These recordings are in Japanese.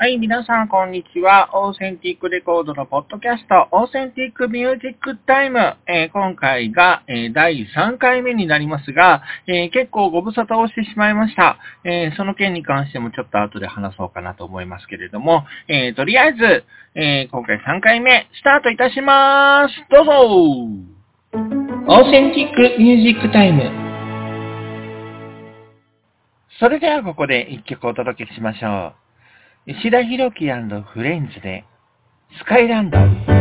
はい、皆さん、こんにちは。オーセンティックレコードのポッドキャスト、オーセンティックミュージックタイム。えー今回が、えー第3回目になりますが、えー結構ご無沙汰をしてしまいました。えーその件に関してもちょっと後で話そうかなと思いますけれども、えーとりあえず、えー今回3回目、スタートいたします。どうぞオーセンティックミュージックタイム。それではここで一曲お届けしましょう。石田博樹フレンズで、スカイランド。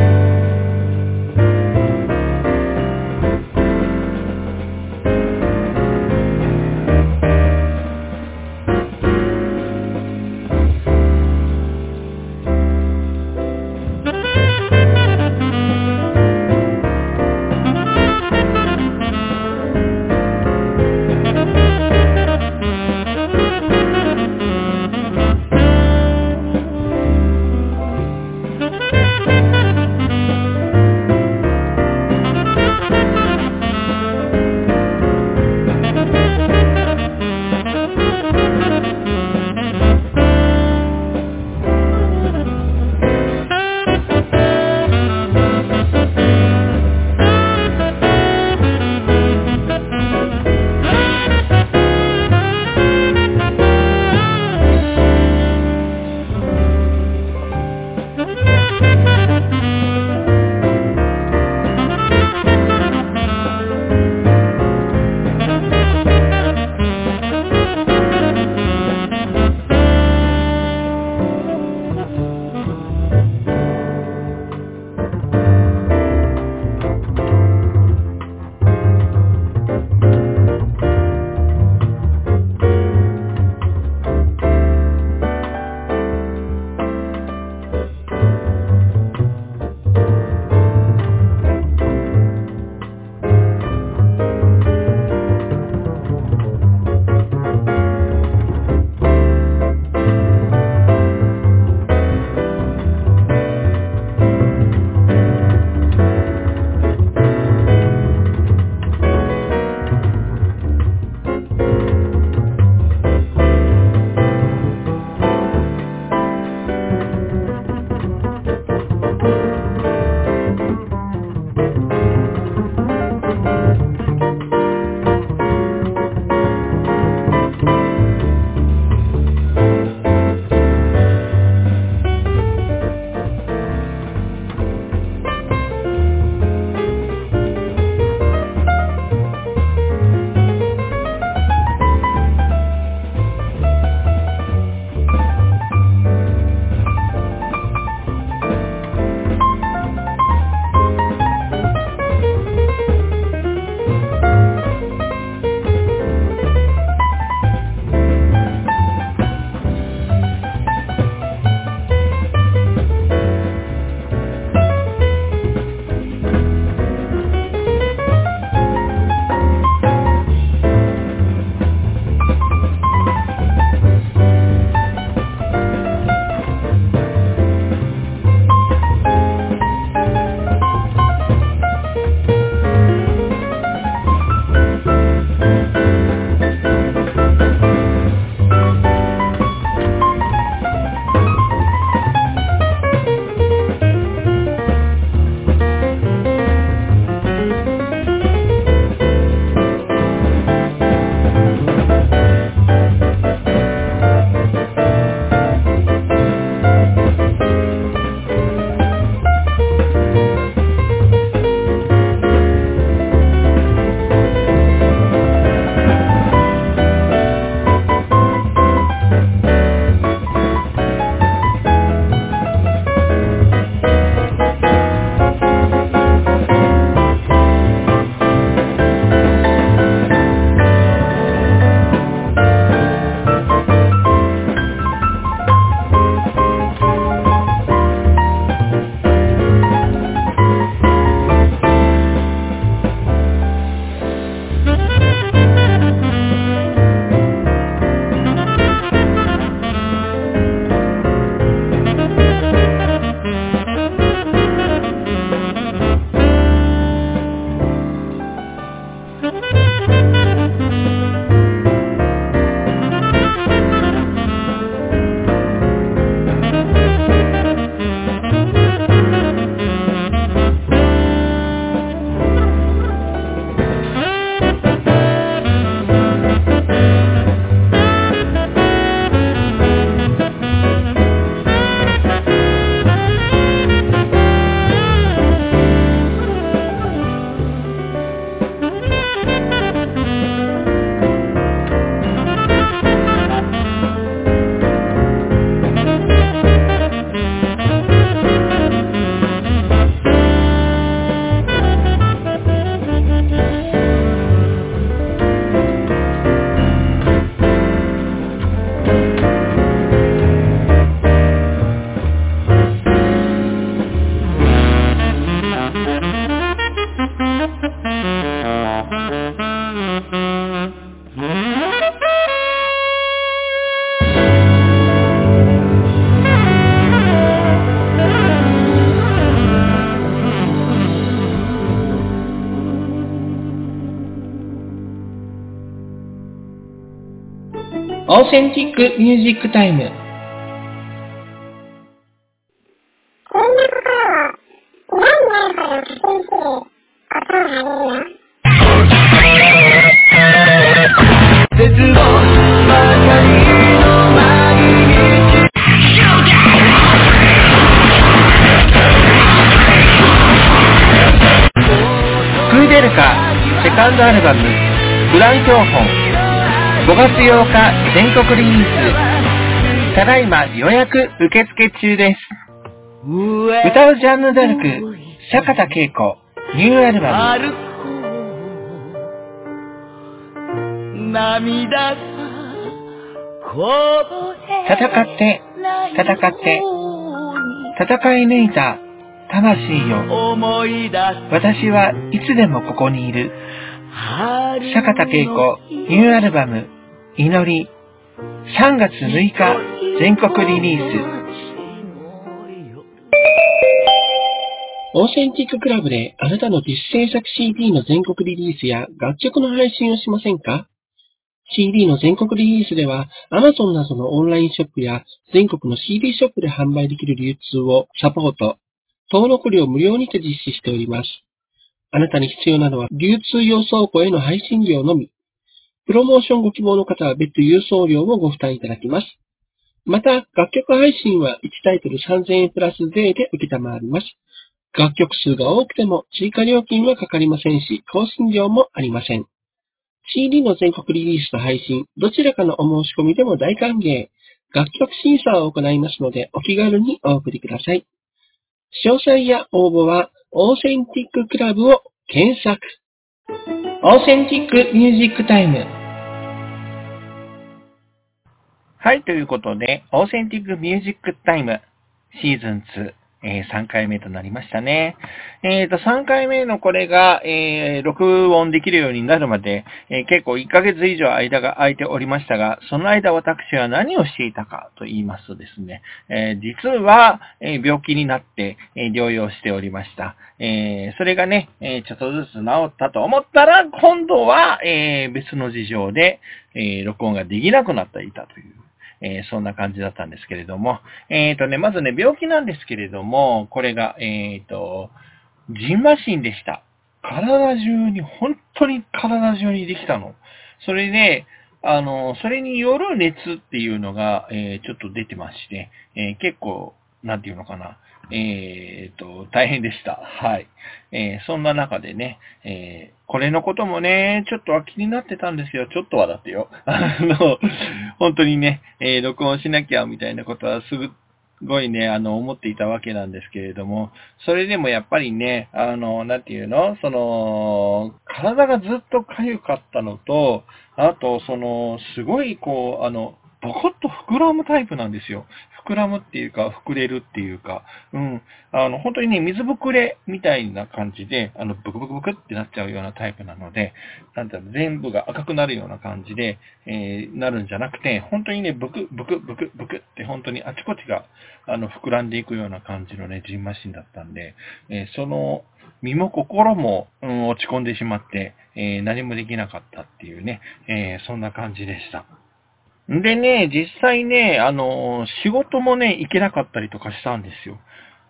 センティックミュージックタイムこんな心を何であるほど確認することをあげるよ。クーデルカセカンドアルバム「ブラン標本」5月8日全国リリースただいま予約受付中です。歌うジャンヌ・ダルク坂田恵子ニューアルバム。涙戦って戦って戦い抜いた魂よ私はいつでもここにいる。春坂田恵子ニューアルバム祈り3月6日全国リリースオーセンティッククラブであなたの自主制作 CD の全国リリースや楽曲の配信をしませんか ?CD の全国リリースでは Amazon などのオンラインショップや全国の CD ショップで販売できる流通をサポート、登録料無料にて実施しております。あなたに必要なのは流通用倉庫への配信料のみ。プロモーションご希望の方は別途郵送料もご負担いただきます。また、楽曲配信は1タイトル3000円プラス税で受けたまわります。楽曲数が多くても追加料金はかかりませんし、更新料もありません。CD の全国リリースと配信、どちらかのお申し込みでも大歓迎。楽曲審査を行いますので、お気軽にお送りください。詳細や応募は、オーセンティッククラブを検索。オーセンティックミュージックタイムはい、ということで、オーセンティックミュージックタイムシーズン2、えー3回目となりましたね。えっ、と、3回目のこれが、えー録音できるようになるまで、えー結構1ヶ月以上間が空いておりましたが、その間私は何をしていたかと言いますとですね、えー実は、えー病気になって、えー療養しておりました。えーそれがね、えーちょっとずつ治ったと思ったら、今度は、えー別の事情で、えー録音ができなくなっていたという。えーそんな感じだったんですけれども、えっ、とね、まずね、病気なんですけれども、これが、えっ、と、ジンマシンでした。体中に、本当に体中にできたの。それで、あの、それによる熱っていうのが、えーちょっと出てまして、えー結構、なんていうのかな、えっ、と、大変でした。はい。えーそんな中でね、えーこれのこともね、ちょっとは気になってたんですけど、ちょっとはだってよ。あの、本当にね、えー録音しなきゃみたいなことはすぐ、すごいね、あの、思っていたわけなんですけれども、それでもやっぱりね、あの、なんていうの？その、体がずっと痒かったのと、あと、その、すごい、こう、あの、ボコッと膨らむタイプなんですよ。膨らむっていうか、膨れるっていうか、うん。あの、本当にね、水ぶくれみたいな感じで、あの、ブクブクブクってなっちゃうようなタイプなので、なんていう、全部が赤くなるような感じで、えーなるんじゃなくて、本当にね、ブクブクブクブクって本当にあちこちが、あの、膨らんでいくような感じのね、ジンマシンだったんで、えーその、身も心も、うん落ち込んでしまって、えー何もできなかったっていうね、えーそんな感じでした。でね、実際ね、あの、仕事もね、行けなかったりとかしたんですよ。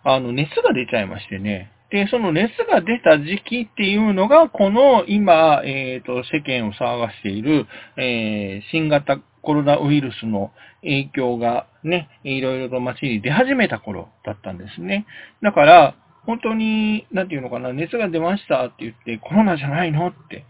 あの、熱が出ちゃいましてね。で、その熱が出た時期っていうのが、この今、えっ、と、世間を騒がしている、えー新型コロナウイルスの影響がね、いろいろと街に出始めた頃だったんですね。だから、本当に、なんていうのかな、熱が出ましたって言って、コロナじゃないのって、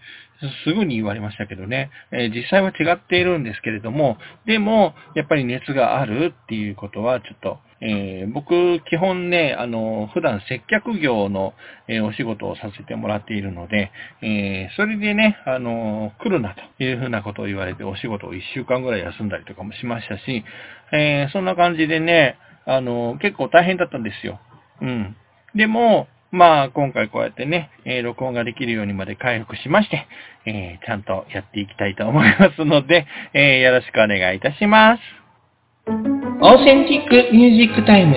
すぐに言われましたけどね、えー実際は違っているんですけれども、でも、やっぱり熱があるっていうことは、ちょっと、えー僕、基本ね、あの、普段接客業の、えーお仕事をさせてもらっているので、えそれでね、あの、来るなというふうなことを言われて、お仕事を1週間ぐらい休んだりとかもしましたし、えーそんな感じでね、あの、結構大変だったんですよ。うん。でも、まあ、今回こうやってね、えー録音ができるようにまで回復しまして、えーちゃんとやっていきたいと思いますので、えーよろしくお願いいたします。オーセンティックミュージックタイム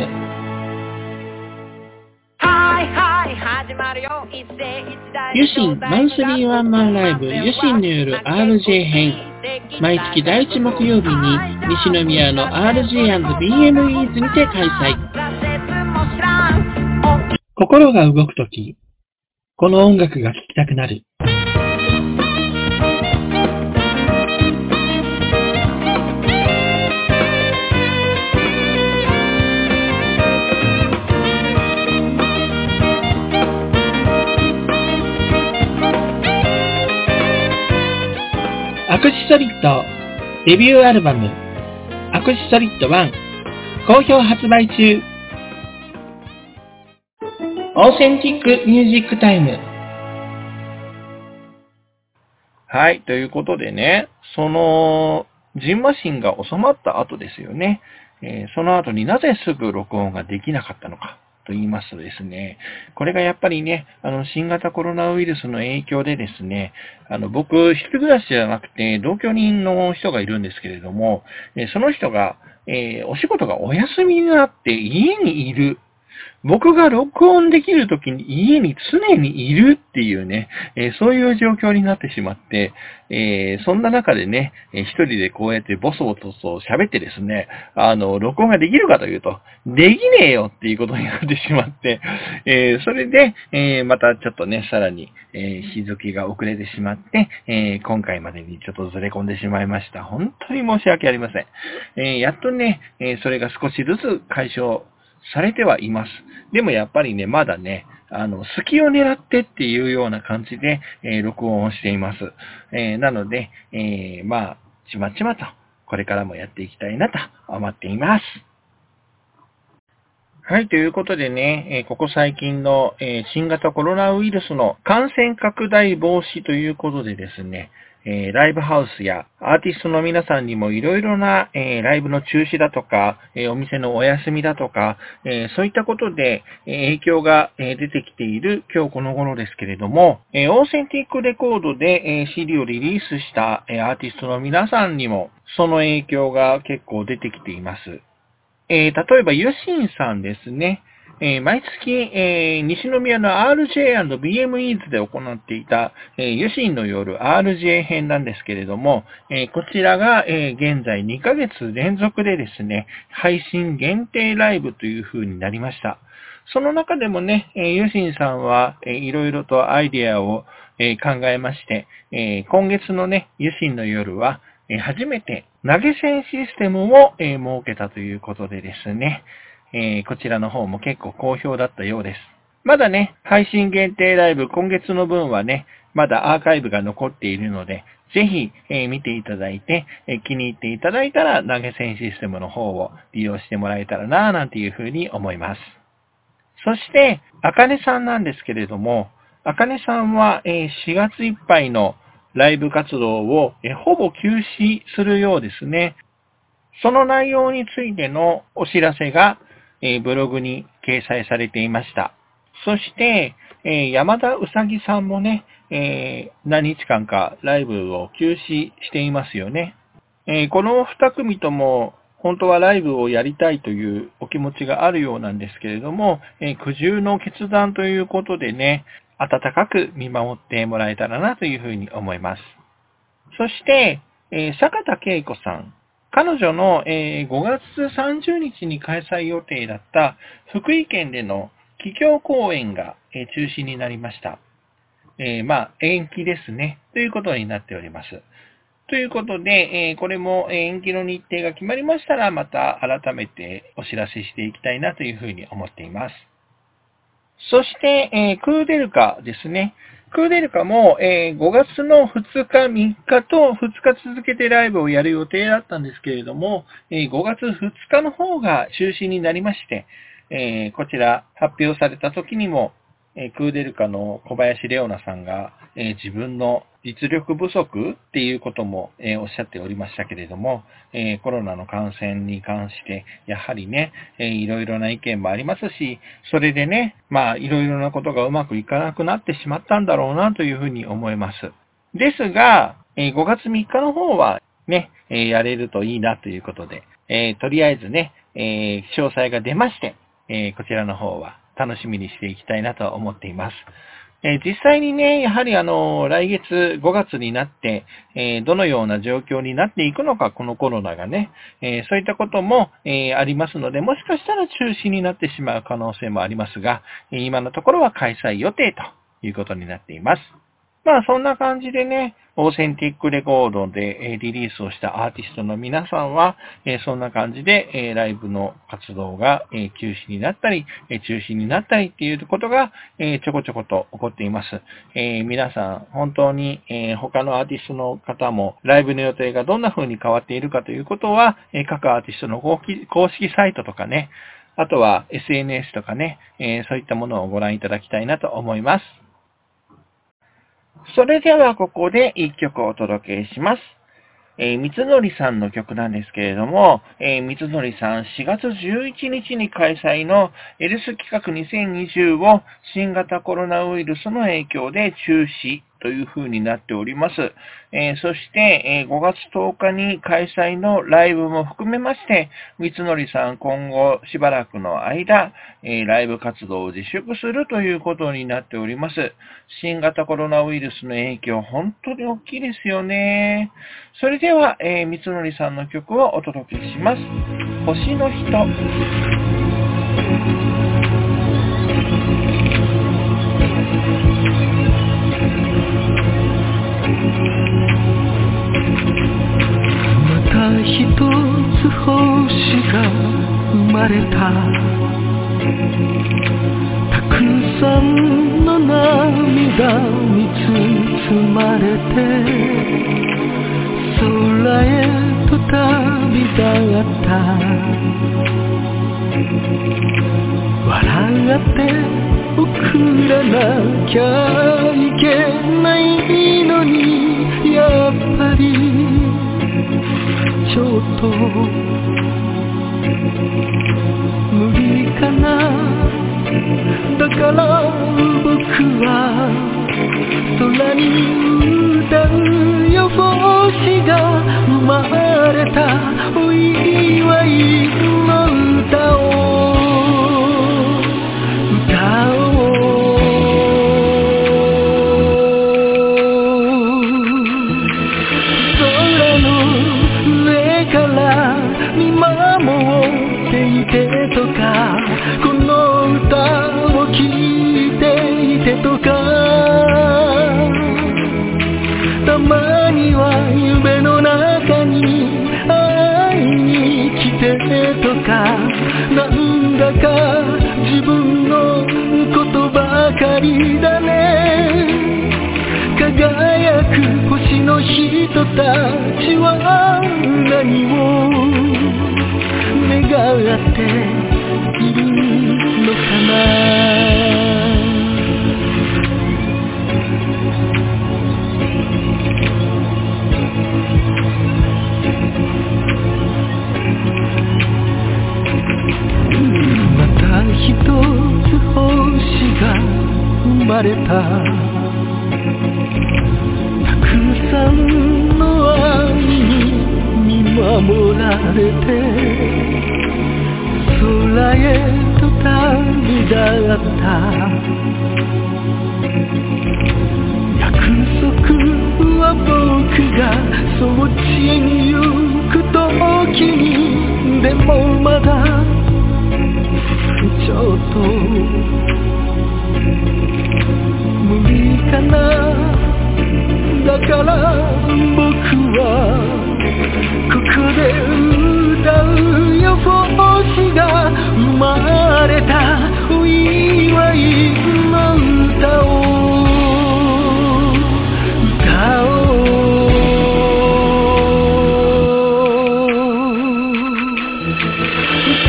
はいはい始まるよ一世一代ユシンマンスリーワンマンライブユシンによる RJ 編毎月第1木曜日に西宮の RG&BMEs にて開催。心が動くとき、この音楽が聴きたくなる。アクシソリッドデビューアルバムアクシソリッド1好評発売中オーセンティックミュージックタイムはい。ということでね、その、ジンマシンが収まった後ですよね。えーその後になぜすぐ録音ができなかったのかと言いますとですね、これがやっぱりね、あの、新型コロナウイルスの影響でですね、あの、僕、一人暮らしじゃなくて、同居人の人がいるんですけれども、えその人が、えーお仕事がお休みになって家にいる僕が録音できるときに家に常にいるっていうね、えーそういう状況になってしまって、えーそんな中でね、えー一人でこうやってボソボソと喋ってですね、あの、録音ができるかというと、できねえよっていうことになってしまって、えーそれで、えまたちょっとね、さらに、え日付が遅れてしまって、え今回までにちょっとずれ込んでしまいました。本当に申し訳ありません。えやっとね、えそれが少しずつ解消されてはいます。でもやっぱりね、まだね、あの、隙を狙ってっていうような感じで、えー録音をしています。えーなので、えーまあ、ちまちまと、これからもやっていきたいなと思っています。はい、ということでね、えここ最近の、え新型コロナウイルスの感染拡大防止ということでですね、えライブハウスやアーティストの皆さんにもいろいろな、えライブの中止だとか、えお店のお休みだとか、えそういったことで、え影響が、え出てきている今日この頃ですけれども、えオーセンティックレコードで、えー CD をリリースした、えアーティストの皆さんにもその影響が結構出てきています。え例えば、ユシンさんですね。えー毎月、えー西宮の RJ&BMEs で行っていた、えー、ユシンの夜 RJ 編なんですけれども、えこちらが、え現在2ヶ月連続でですね、配信限定ライブという風になりました。その中でもね、えユシンさんは、えーいろいろとアイデアを、え考えまして、え今月のね、ユシンの夜は、え初めて投げ銭システムを、え設けたということでですね、えーこちらの方も結構好評だったようです。まだね、配信限定ライブ今月の分はね、まだアーカイブが残っているので、ぜひ、えー見ていただいて、えー気に入っていただいたら投げ銭システムの方を利用してもらえたらなぁなんていうふうに思います。そして、あかねさんなんですけれども、あかねさんは、え4月いっぱいのライブ活動を、えほぼ休止するようですね。その内容についてのお知らせが、えブログに掲載されていました。そして、え山田うさぎさんもね、え何日間かライブを休止していますよね。えこの二組とも本当はライブをやりたいというお気持ちがあるようなんですけれども、え苦渋の決断ということでね、温かく見守ってもらえたらなというふうに思います。そして、え坂田恵子さん。彼女の、え5月30日に開催予定だった福井県での企業公演が、え中止になりました。えまあ、延期ですね。ということになっております。ということで、えこれも延期の日程が決まりましたら、また改めてお知らせしていきたいなというふうに思っています。そして、えクーデルカですね。クーデルカも、えー5月の2日、3日と2日続けてライブをやる予定だったんですけれども、えー5月2日の方が中止になりまして、えーこちら発表された時にも、えクーデルカの小林レオナさんが、え自分の実力不足っていうことも、えおっしゃっておりましたけれども、えコロナの感染に関して、やはりね、えーいろいろな意見もありますし、それでね、まあ、いろいろなことがうまくいかなくなってしまったんだろうなというふうに思います。ですが、え5月3日の方はね、えやれるといいなということで、えとりあえずね、え詳細が出まして、えこちらの方は楽しみにしていきたいなと思っています。え実際にね、やはりあの、来月5月になって、えどのような状況になっていくのか、このコロナがね、えそういったことも、えありますので、もしかしたら中止になってしまう可能性もありますが、今のところは開催予定ということになっています。まあそんな感じでね、オーセンティックレコードでリリースをしたアーティストの皆さんは、そんな感じで、ライブの活動が、休止になったり、中止になったりっていうことが、ちょこちょこと起こっています。皆さん、本当に、他のアーティストの方も、ライブの予定がどんな風に変わっているかということは、各アーティストの公式サイトとかね、あとは SNS とかね、そういったものをご覧いただきたいなと思います。それではここで一曲お届けします。えー、三つのりさんの曲なんですけれども、えー、三つのりさん4月11日に開催のエルス企画2020を新型コロナウイルスの影響で中止という風になっております。えーそして、えー5月10日に開催のライブも含めまして、三つのりさん今後しばらくの間、えーライブ活動を自粛するということになっております。新型コロナウイルスの影響、本当に大きいですよね。それでは、えー、三つのりさんの曲をお届けします。星の人。生まれた。たくさんの涙に包まれて空へと旅立った。笑って送らなきゃいけないのにやっぱりちょっと無理かな。だから僕は空に歌うよ星が生まれた。お祝いの歌をれた。たくさんの愛に見守られて空へと旅立った。約束は僕がそっちに行く時にでもまだちょっとかなだから僕はここで歌うよ星が生まれたお祝いの歌を歌おう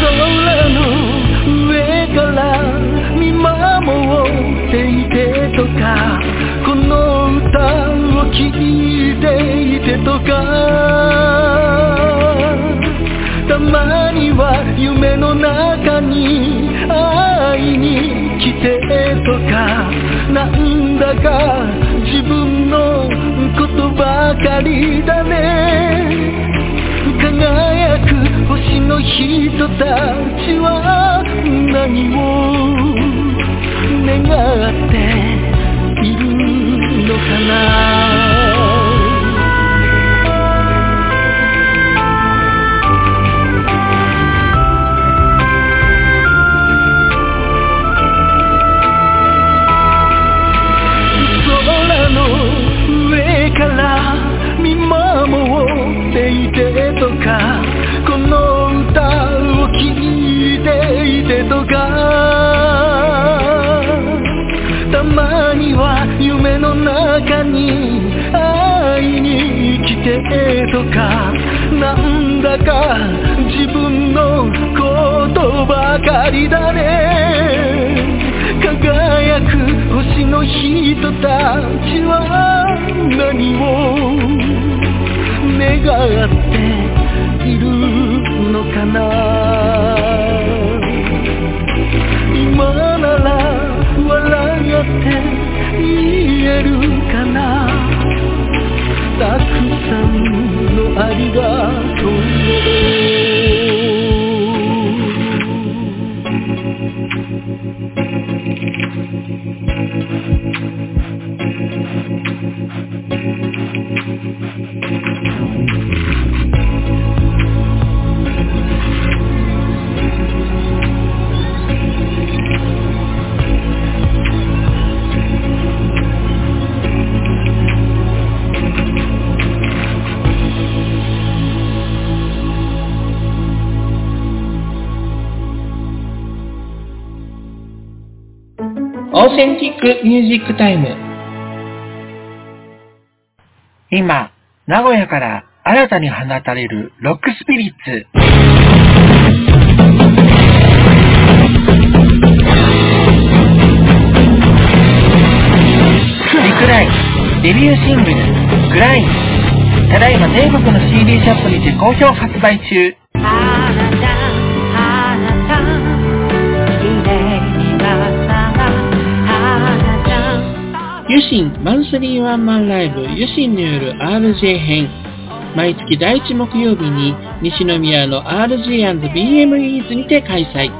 空の上から見守っていてとかこの歌を聴いていてとかたまには夢の中に会いに来てとかなんだか自分のことばかりだね。輝く星の人たちは何を願ってのかなに会いに来てとかなんだか自分のことばかりだね。輝く星の人たちは何を願っているのかな。今なら笑っていいえるかな？たくさんのありがとう。センティックミュージックタイム。今、名古屋から新たに放たれるロックスピリッツ。リクライン、デビューシングル、グライン。ただいま全国の CD ショップにて好評発売中。ユシンマンスリーワンマンライブユシンによる RJ 編。毎月第1木曜日に西宮の RG&BMEs にて開催。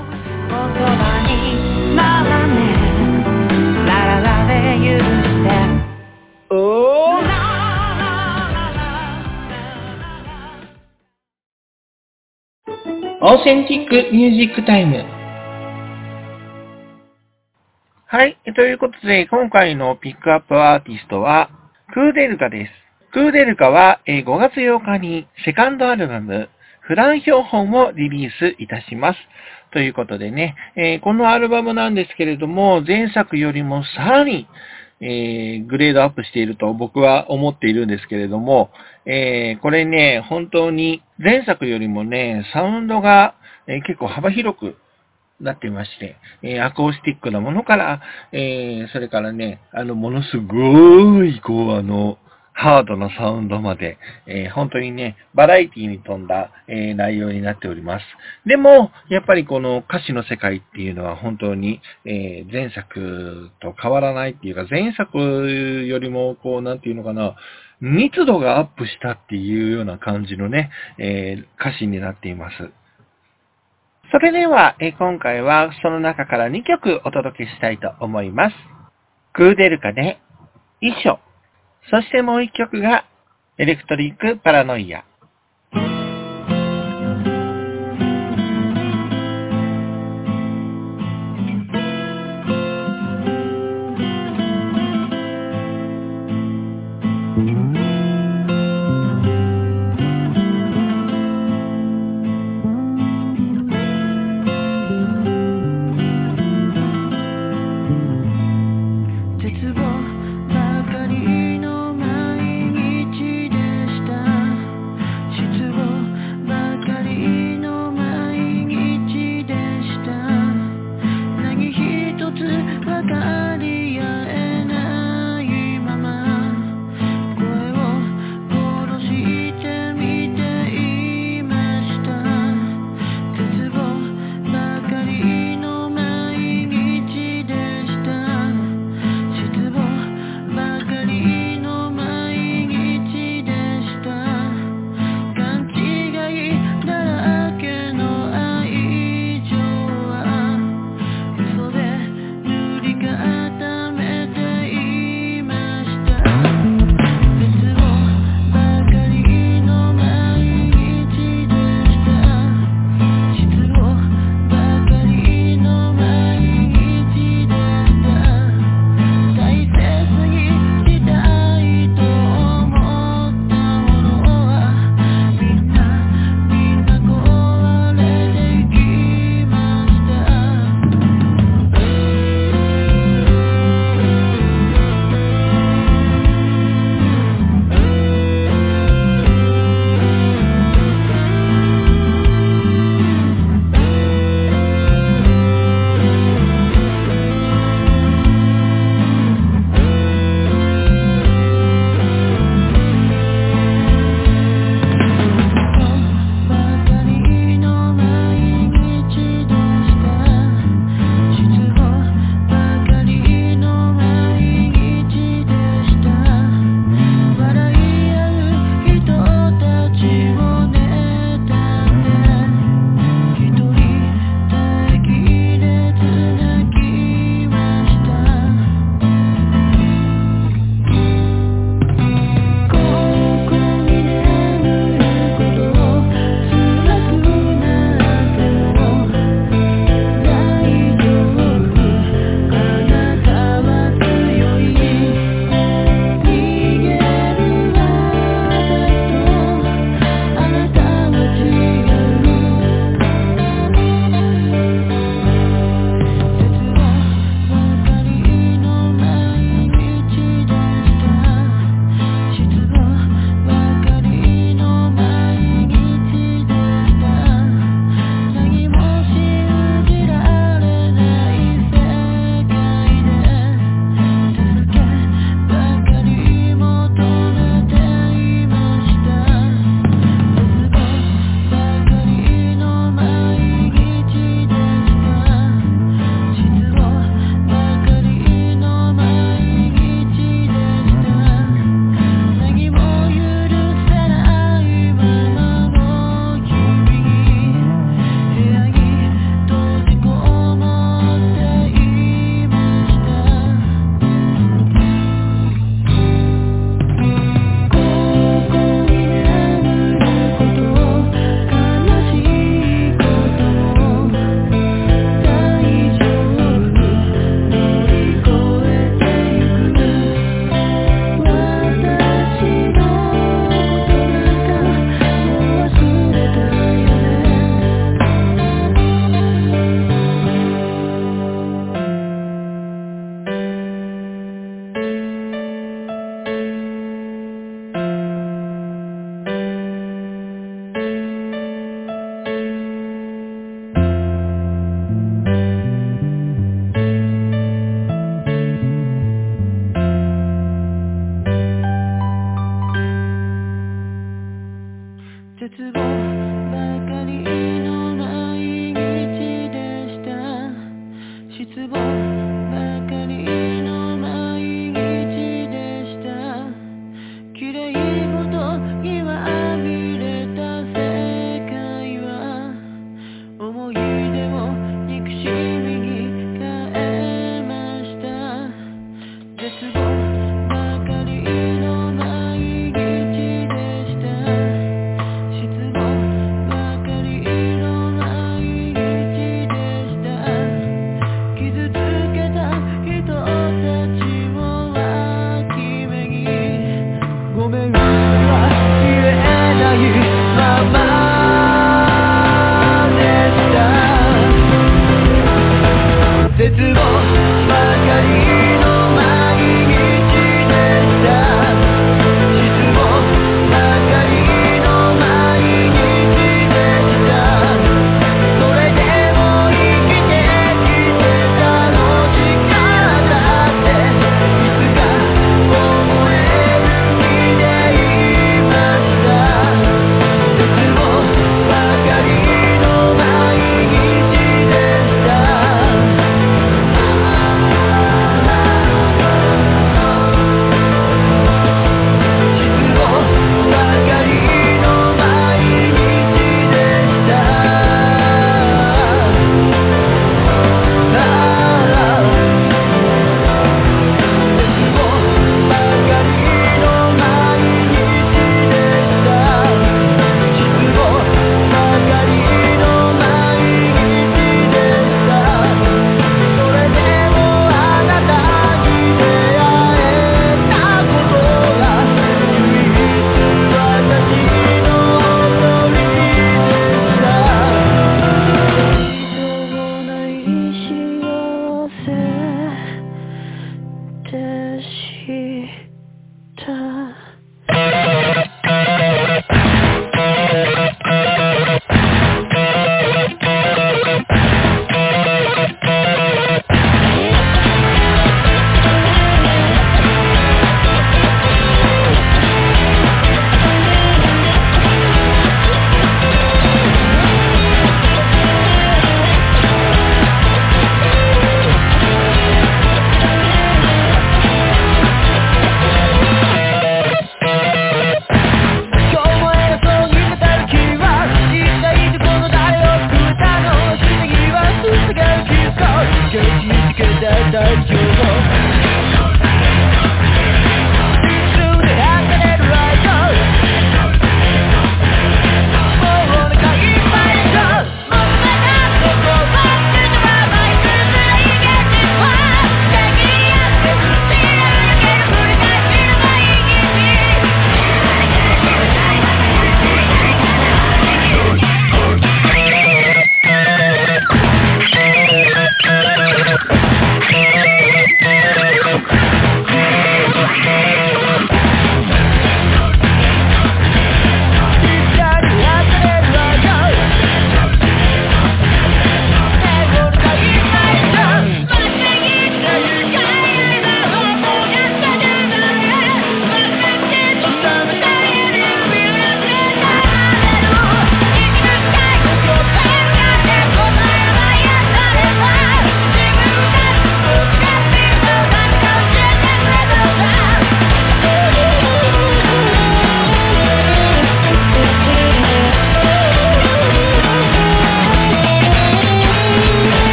オーセンティックミュージックタイム。はい。ということで、今回のピックアップアーティストは、クーデルカです。クーデルカは5月8日にセカンドアルバム、フラン標本をリリースいたします。ということでね、えこのアルバムなんですけれども、前作よりもさらに、えグレードアップしていると僕は思っているんですけれども、えこれね、本当に前作よりもね、サウンドが、え結構幅広くなってまして、えーアコースティックなものから、えーそれからね、あの、ものすごい、こう、あの、ハードなサウンドまで、えー本当にね、バラエティに富んだ、えー内容になっております。でも、やっぱりこの歌詞の世界っていうのは本当に、えー前作と変わらないっていうか、前作よりも、こう、なんていうのかな、密度がアップしたっていうような感じのね、え歌詞になっています。それでは、え今回はその中から2曲お届けしたいと思います。クーデルカで、衣装。そしてもう1曲が、エレクトリックパラノイア。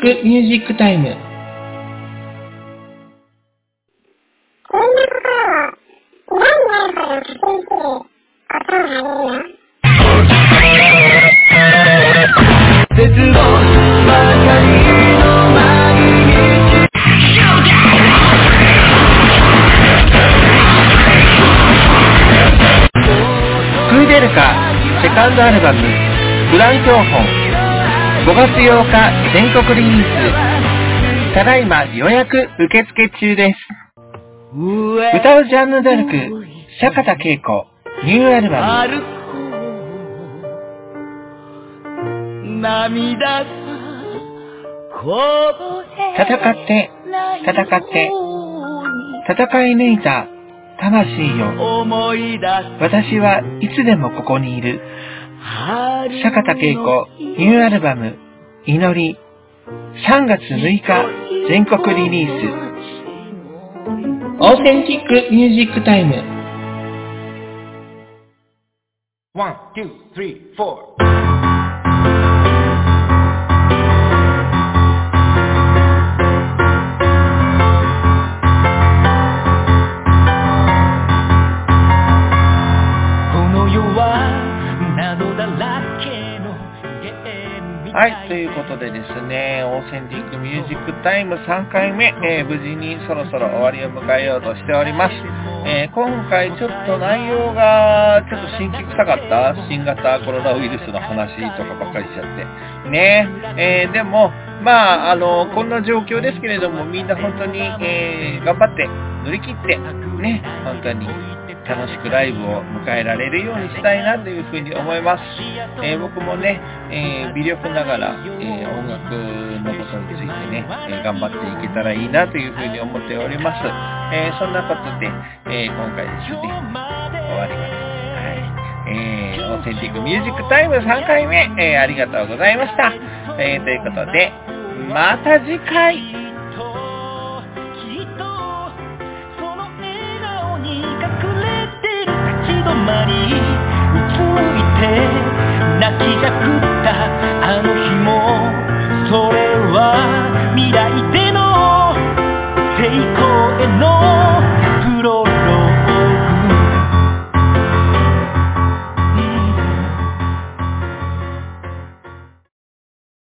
ックミュージックタイム。クーデルカセカンドアルバム「フラン教本」5月8日全国リリース。ただいま予約受付中です。歌うジャンヌ・ダルク、坂田恵子、ニューアルバム。涙戦って、戦って、戦い抜いた魂よ。私はいつでもここにいる。春坂田恵子ニューアルバム、祈り、3月6日全国リリース。オーセンティックミュージックタイム。One, two, three, four. はい、ということでですね、オーセンティックミュージックタイム3回目、えー無事にそろそろ終わりを迎えようとしております。えー今回ちょっと内容がちょっと辛気臭かった？新型コロナウイルスの話とかばっかりしちゃって。ね、えーでも、まあ、あの、こんな状況ですけれども、みんな本当に、え頑張って乗り切って、ね、本当に楽しくライブを迎えられるようにしたいなというふうに思います。えー僕もね、えー微力ながら、えー音楽のことについてね、えー頑張っていけたらいいなというふうに思っております。えーそんなことで、えー今回ですね、終わります。はい。えーオーセンティックミュージックタイム3回目、えーありがとうございました。えーということで、また次回止まりうつむいて泣きじゃくったあの日もそれは未来での抵抗へのプロレス